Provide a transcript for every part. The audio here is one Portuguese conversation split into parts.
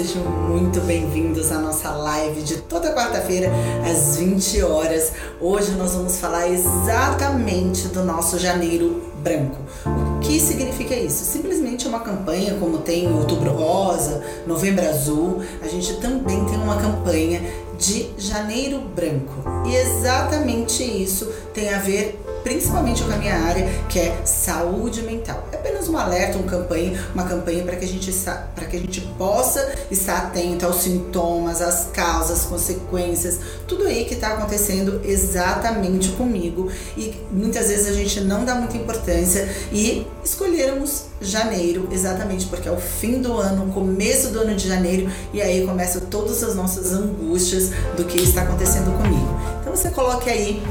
sejam muito bem-vindos à nossa live de toda quarta-feira às 20 horas. Hoje nós vamos falar exatamente do nosso janeiro branco. O que significa isso? Simplesmente uma campanha como tem Outubro Rosa, Novembro Azul, a gente também tem uma campanha de Janeiro Branco. E exatamente isso tem a ver principalmente com a minha área, que é saúde mental. É apenas um alerta, uma campanha, uma campanha para que a gente para que a gente possa estar atento aos sintomas, às causas, consequências, tudo aí que está acontecendo exatamente comigo e muitas vezes a gente não dá muita importância e escolhermos janeiro exatamente porque é o fim do ano, começo do ano de janeiro e aí começam todas as nossas angústias do que está acontecendo comigo. Então você coloque aí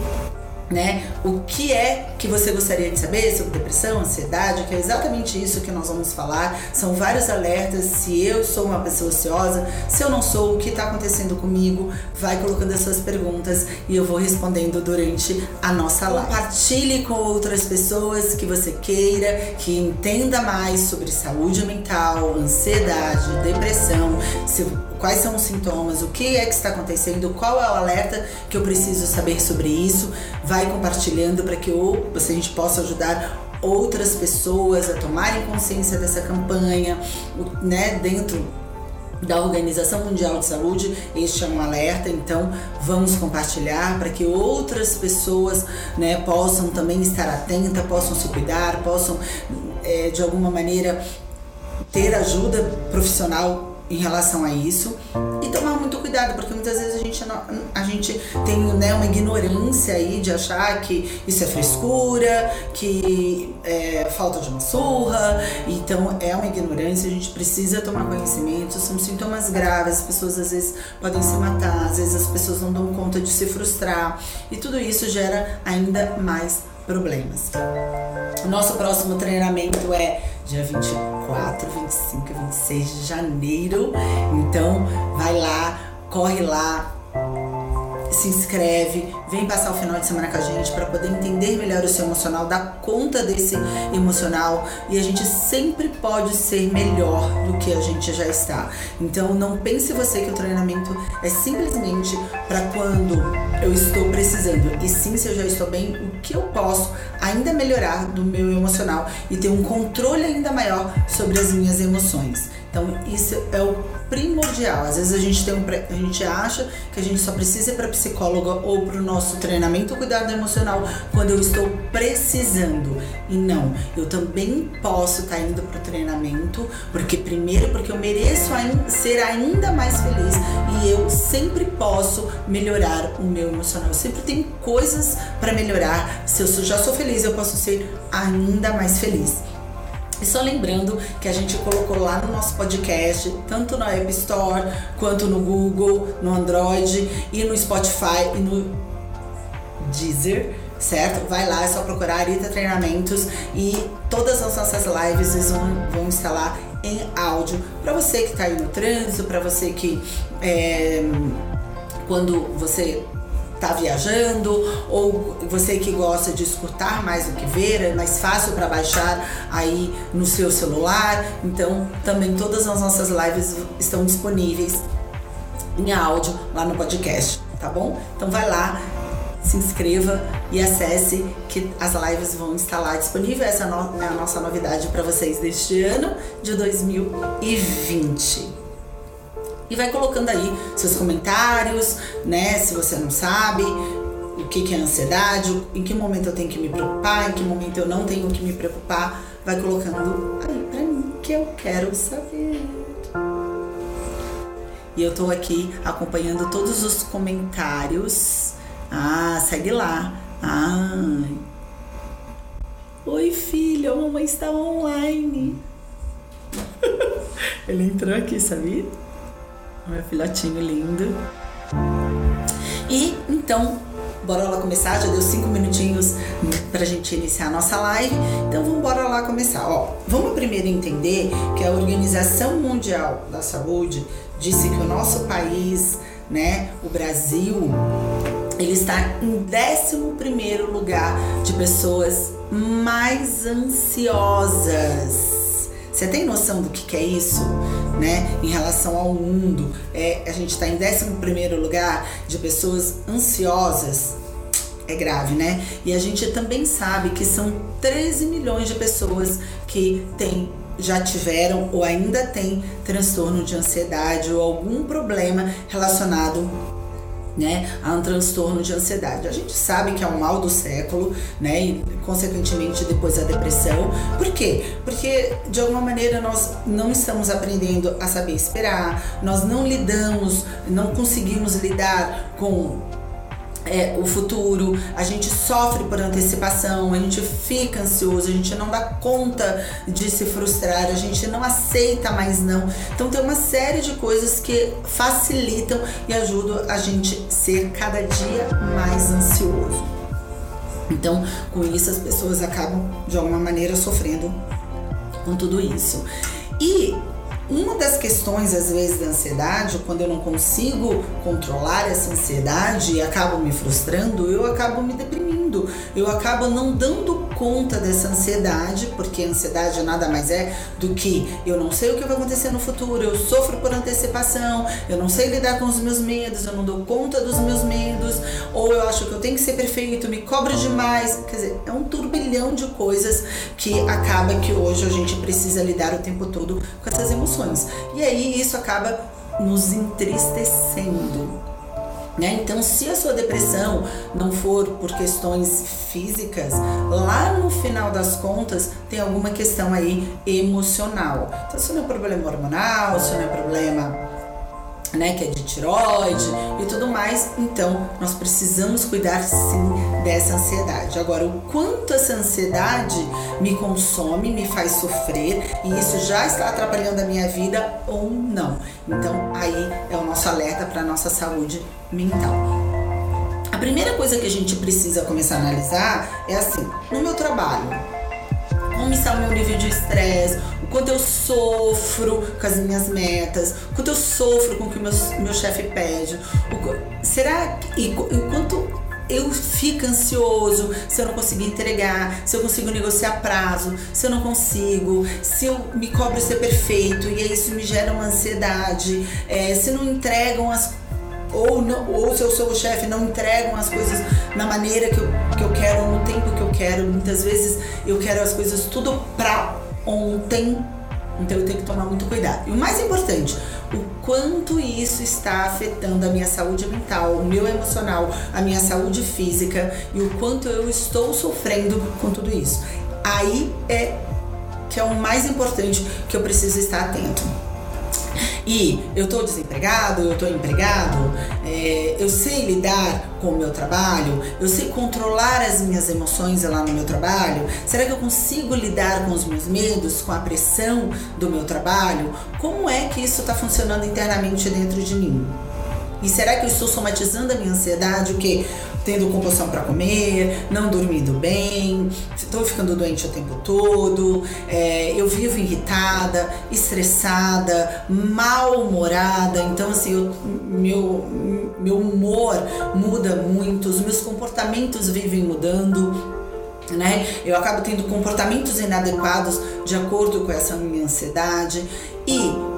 né? O que é que você gostaria de saber sobre depressão, ansiedade, que é exatamente isso que nós vamos falar. São vários alertas. Se eu sou uma pessoa ansiosa, se eu não sou, o que está acontecendo comigo? Vai colocando as suas perguntas e eu vou respondendo durante a nossa live. Compartilhe com outras pessoas que você queira, que entenda mais sobre saúde mental, ansiedade, depressão, se quais são os sintomas, o que é que está acontecendo, qual é o alerta que eu preciso saber sobre isso. Vai compartilhando para que a gente possa ajudar outras pessoas a tomarem consciência dessa campanha, né, dentro da Organização Mundial de Saúde, este é um alerta, então vamos compartilhar para que outras pessoas né, possam também estar atentas, possam se cuidar, possam é, de alguma maneira ter ajuda profissional em relação a isso. E tomar muito cuidado, porque muitas vezes a gente, a gente tem né, uma ignorância aí de achar que isso é frescura, que é falta de uma surra, então é uma ignorância, a gente precisa tomar conhecimento, são sintomas graves, as pessoas às vezes podem se matar, às vezes as pessoas não dão conta de se frustrar. E tudo isso gera ainda mais problemas. O nosso próximo treinamento é dia 24, 25 e 26 de janeiro. Então, vai lá, corre lá, se inscreve, vem passar o final de semana com a gente para poder entender melhor o seu emocional, dar conta desse emocional e a gente sempre pode ser melhor do que a gente já está. Então não pense você que o treinamento é simplesmente para quando eu estou precisando, e sim se eu já estou bem, o que eu posso ainda melhorar do meu emocional e ter um controle ainda maior sobre as minhas emoções. Então isso é o primordial. Às vezes a gente tem um, a gente acha que a gente só precisa ir para psicóloga ou para o nosso treinamento cuidado emocional quando eu estou precisando. E não, eu também posso estar tá indo para o treinamento porque primeiro porque eu mereço ser ainda mais feliz e eu sempre posso melhorar o meu emocional. Eu sempre tenho coisas para melhorar. Se eu já sou feliz, eu posso ser ainda mais feliz. E só lembrando que a gente colocou lá no nosso podcast, tanto na App Store, quanto no Google, no Android e no Spotify e no Deezer, certo? Vai lá, é só procurar Arita Treinamentos e todas as nossas lives vão, vão instalar em áudio para você que está aí no trânsito, para você que é, quando você tá viajando ou você que gosta de escutar mais do que ver, é mais fácil para baixar aí no seu celular. Então, também todas as nossas lives estão disponíveis em áudio lá no podcast, tá bom? Então vai lá, se inscreva e acesse que as lives vão estar lá disponíveis. Essa é a nossa novidade para vocês deste ano de 2020 e vai colocando aí seus comentários, né? Se você não sabe o que, que é ansiedade, em que momento eu tenho que me preocupar, em que momento eu não tenho que me preocupar, vai colocando aí pra mim que eu quero saber. E eu tô aqui acompanhando todos os comentários. Ah, segue lá. Ai. Oi, filho, a mamãe está online. Ele entrou aqui, sabia? Meu filhotinho lindo. E então, bora lá começar. Já deu cinco minutinhos pra gente iniciar a nossa live. Então vamos bora lá começar. Ó, vamos primeiro entender que a Organização Mundial da Saúde disse que o nosso país, né, o Brasil, ele está em 11 lugar de pessoas mais ansiosas. Você tem noção do que, que é isso? Né, em relação ao mundo. É, a gente está em 11 lugar de pessoas ansiosas. É grave, né? E a gente também sabe que são 13 milhões de pessoas que têm já tiveram ou ainda têm transtorno de ansiedade ou algum problema relacionado né, a um transtorno de ansiedade. A gente sabe que é um mal do século, né, e consequentemente depois a depressão. Por quê? Porque de alguma maneira nós não estamos aprendendo a saber esperar, nós não lidamos, não conseguimos lidar com é, o futuro, a gente sofre por antecipação, a gente fica ansioso, a gente não dá conta de se frustrar, a gente não aceita mais não. Então tem uma série de coisas que facilitam e ajudam a gente ser cada dia mais ansioso. Então, com isso as pessoas acabam de alguma maneira sofrendo com tudo isso. E uma das questões, às vezes, da ansiedade, quando eu não consigo controlar essa ansiedade e acabo me frustrando, eu acabo me deprimindo, eu acabo não dando conta dessa ansiedade, porque a ansiedade nada mais é do que eu não sei o que vai acontecer no futuro, eu sofro por antecipação, eu não sei lidar com os meus medos, eu não dou conta dos meus medos, ou eu acho que eu tenho que ser perfeito, me cobro demais. Quer dizer, é um turbilhão de coisas que acaba que hoje a gente precisa lidar o tempo todo com essas emoções. E aí isso acaba nos entristecendo. Né? Então, se a sua depressão não for por questões físicas, lá no final das contas tem alguma questão aí emocional. Então, se não é problema hormonal, se não é problema né, que é de tiroide e tudo mais. Então, nós precisamos cuidar sim dessa ansiedade. Agora, o quanto essa ansiedade me consome, me faz sofrer e isso já está atrapalhando a minha vida ou não. Então, aí é o nosso alerta para a nossa saúde mental. A primeira coisa que a gente precisa começar a analisar é assim: no meu trabalho, como está o meu nível de estresse, o quanto eu sofro com as minhas metas, o quanto eu sofro com o que meu, meu chefe pede, o, será que, e, o quanto eu fico ansioso se eu não conseguir entregar, se eu consigo negociar prazo, se eu não consigo, se eu me cobro ser perfeito e isso me gera uma ansiedade, é, se não entregam as ou, não, ou se eu sou o chefe, não entregam as coisas na maneira que eu, que eu quero, no tempo que eu quero. Muitas vezes eu quero as coisas tudo pra ontem, então eu tenho que tomar muito cuidado. E o mais importante, o quanto isso está afetando a minha saúde mental, o meu emocional, a minha saúde física e o quanto eu estou sofrendo com tudo isso. Aí é que é o mais importante que eu preciso estar atento e eu estou desempregado, eu estou empregado, é, eu sei lidar com o meu trabalho, eu sei controlar as minhas emoções lá no meu trabalho? Será que eu consigo lidar com os meus medos, com a pressão do meu trabalho? Como é que isso está funcionando internamente dentro de mim? E será que eu estou somatizando a minha ansiedade? O que? Tendo compulsão para comer, não dormindo bem, estou ficando doente o tempo todo, é, eu vivo irritada, estressada, mal-humorada. Então, assim, eu, meu, meu humor muda muito, os meus comportamentos vivem mudando. Né? Eu acabo tendo comportamentos inadequados de acordo com essa minha ansiedade e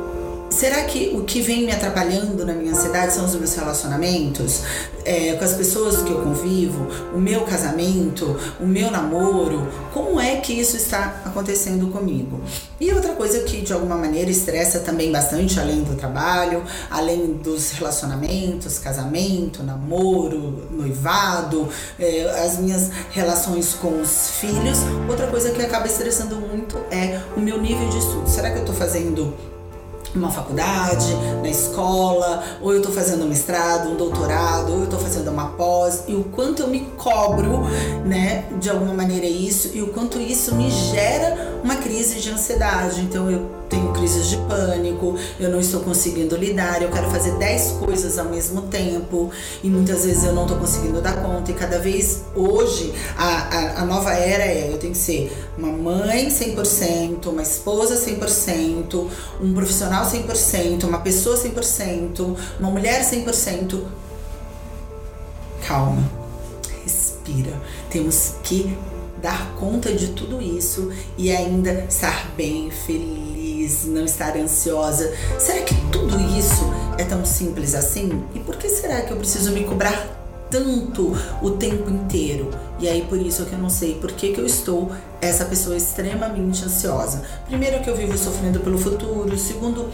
será que o que vem me atrapalhando na minha ansiedade são os meus relacionamentos? É, com as pessoas que eu convivo, o meu casamento, o meu namoro? Como é que isso está acontecendo comigo? E outra coisa que de alguma maneira estressa também bastante, além do trabalho, além dos relacionamentos, casamento, namoro, noivado, é, as minhas relações com os filhos. Outra coisa que acaba estressando muito é o meu nível de estudo. Será que eu estou fazendo uma faculdade, na escola, ou eu estou fazendo um mestrado, um doutorado, ou eu estou fazendo uma pós, e o quanto eu me cobro, né, de alguma maneira isso, e o quanto isso me gera uma crise de ansiedade. Então eu tenho crises de pânico, eu não estou conseguindo lidar, eu quero fazer 10 coisas ao mesmo tempo e muitas vezes eu não estou conseguindo dar conta. E cada vez hoje a, a, a nova era é: eu tenho que ser uma mãe 100%, uma esposa 100%, um profissional 100%, uma pessoa 100%, uma mulher 100%. Calma, respira. Temos que dar conta de tudo isso e ainda estar bem, feliz feliz, não estar ansiosa. Será que tudo isso é tão simples assim? E por que será que eu preciso me cobrar tanto o tempo inteiro. E aí por isso que eu não sei por que, que eu estou essa pessoa extremamente ansiosa. Primeiro que eu vivo sofrendo pelo futuro, segundo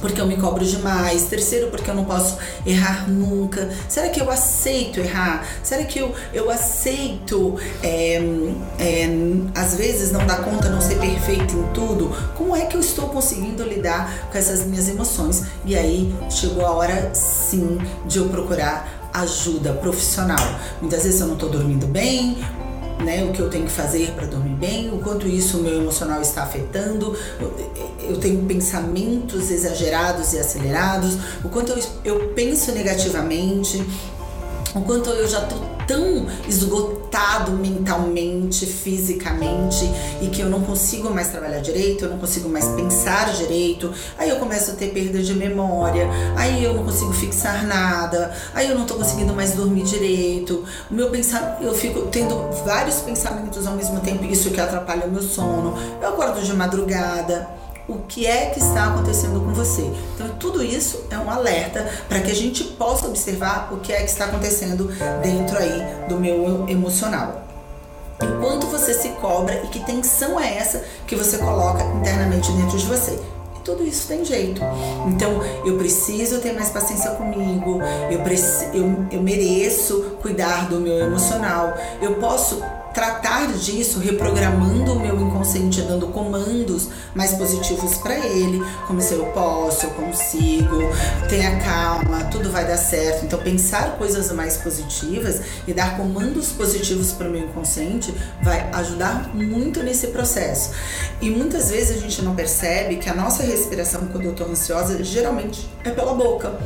porque eu me cobro demais. Terceiro, porque eu não posso errar nunca. Será que eu aceito errar? Será que eu, eu aceito, é, é, às vezes, não dar conta, não ser perfeito em tudo? Como é que eu estou conseguindo lidar com essas minhas emoções? E aí chegou a hora, sim, de eu procurar ajuda profissional. Muitas vezes eu não estou dormindo bem, né, o que eu tenho que fazer para dormir bem, o quanto isso o meu emocional está afetando, eu, tenho pensamentos exagerados e acelerados, o quanto eu, eu penso negativamente, o quanto eu já tô tão esgotado mentalmente, fisicamente e que eu não consigo mais trabalhar direito, eu não consigo mais pensar direito. Aí eu começo a ter perda de memória, aí eu não consigo fixar nada, aí eu não tô conseguindo mais dormir direito. O meu pensar, eu fico tendo vários pensamentos ao mesmo tempo, isso que atrapalha o meu sono. Eu acordo de madrugada o que é que está acontecendo com você. Então, tudo isso é um alerta para que a gente possa observar o que é que está acontecendo dentro aí do meu emocional. Enquanto você se cobra e que tensão é essa que você coloca internamente dentro de você E tudo isso tem jeito. Então, eu preciso ter mais paciência comigo, eu, eu, eu mereço cuidar do meu emocional, eu posso tratar disso reprogramando o meu inconsciente, dando comandos mais positivos para ele, como se eu posso, eu consigo, tenha calma, tudo vai dar certo. Então pensar coisas mais positivas e dar comandos positivos para o meu inconsciente vai ajudar muito nesse processo. E muitas vezes a gente não percebe que a nossa respiração quando eu estou ansiosa geralmente é pela boca.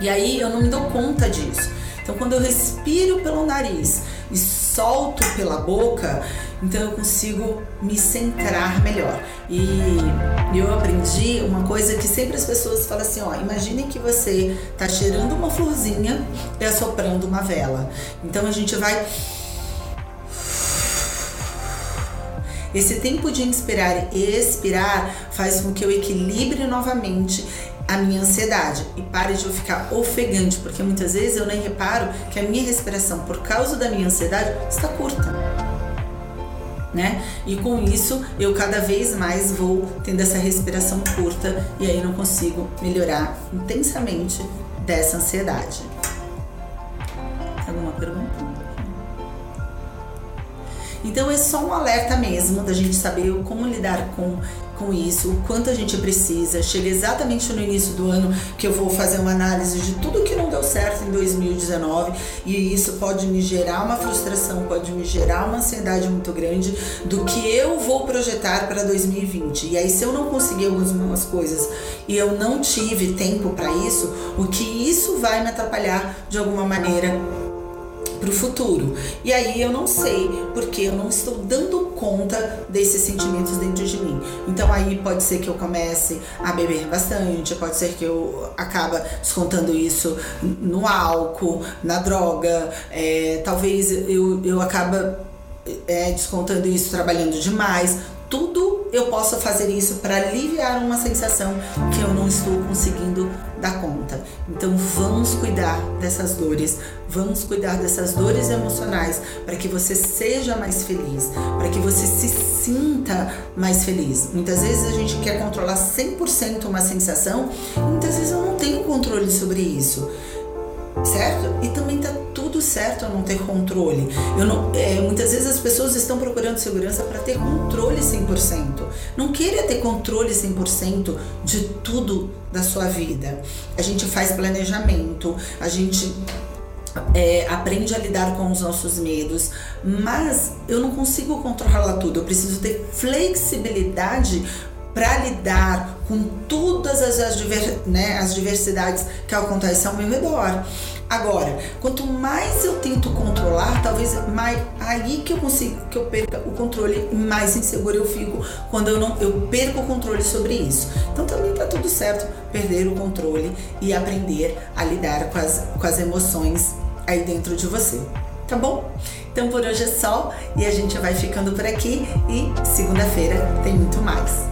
E aí eu não me dou conta disso. Então, quando eu respiro pelo nariz e solto pela boca, então eu consigo me centrar melhor. E eu aprendi uma coisa que sempre as pessoas falam assim: ó, imagine que você tá cheirando uma florzinha e assoprando uma vela. Então a gente vai. Esse tempo de inspirar e expirar faz com que eu equilibre novamente a minha ansiedade e pare de eu ficar ofegante, porque muitas vezes eu nem reparo que a minha respiração, por causa da minha ansiedade, está curta. Né? E com isso eu cada vez mais vou tendo essa respiração curta e aí não consigo melhorar intensamente dessa ansiedade. Alguma pergunta? Então é só um alerta mesmo da gente saber como lidar com com isso, o quanto a gente precisa. Chega exatamente no início do ano que eu vou fazer uma análise de tudo que não deu certo em 2019 e isso pode me gerar uma frustração, pode me gerar uma ansiedade muito grande do que eu vou projetar para 2020. E aí, se eu não conseguir algumas coisas e eu não tive tempo para isso, o que isso vai me atrapalhar de alguma maneira para o futuro. E aí eu não sei, porque eu não estou dando conta desses sentimentos dentro de mim. Então aí pode ser que eu comece a beber bastante, pode ser que eu acaba descontando isso no álcool, na droga, é, talvez eu, eu acaba é, descontando isso trabalhando demais. Tudo eu possa fazer isso para aliviar uma sensação que eu não estou conseguindo dar conta. Então vamos cuidar dessas dores, vamos cuidar dessas dores emocionais para que você seja mais feliz, para que você se sinta mais feliz. Muitas vezes a gente quer controlar 100% uma sensação, muitas vezes eu não tenho controle sobre isso certo? E também tá tudo certo eu não ter controle. Eu não, é, muitas vezes as pessoas estão procurando segurança para ter controle 100%. Não queira ter controle 100% de tudo da sua vida. A gente faz planejamento, a gente é, aprende a lidar com os nossos medos, mas eu não consigo controlar tudo. Eu preciso ter flexibilidade para lidar com todas as, as, né, as diversidades que acontecem ao meu redor. Agora, quanto mais eu tento controlar, talvez mais aí que eu consigo que eu perca o controle, mais inseguro eu fico quando eu não eu perco o controle sobre isso. Então também tá tudo certo perder o controle e aprender a lidar com as, com as emoções aí dentro de você. Tá bom? Então por hoje é só e a gente vai ficando por aqui e segunda-feira tem muito mais.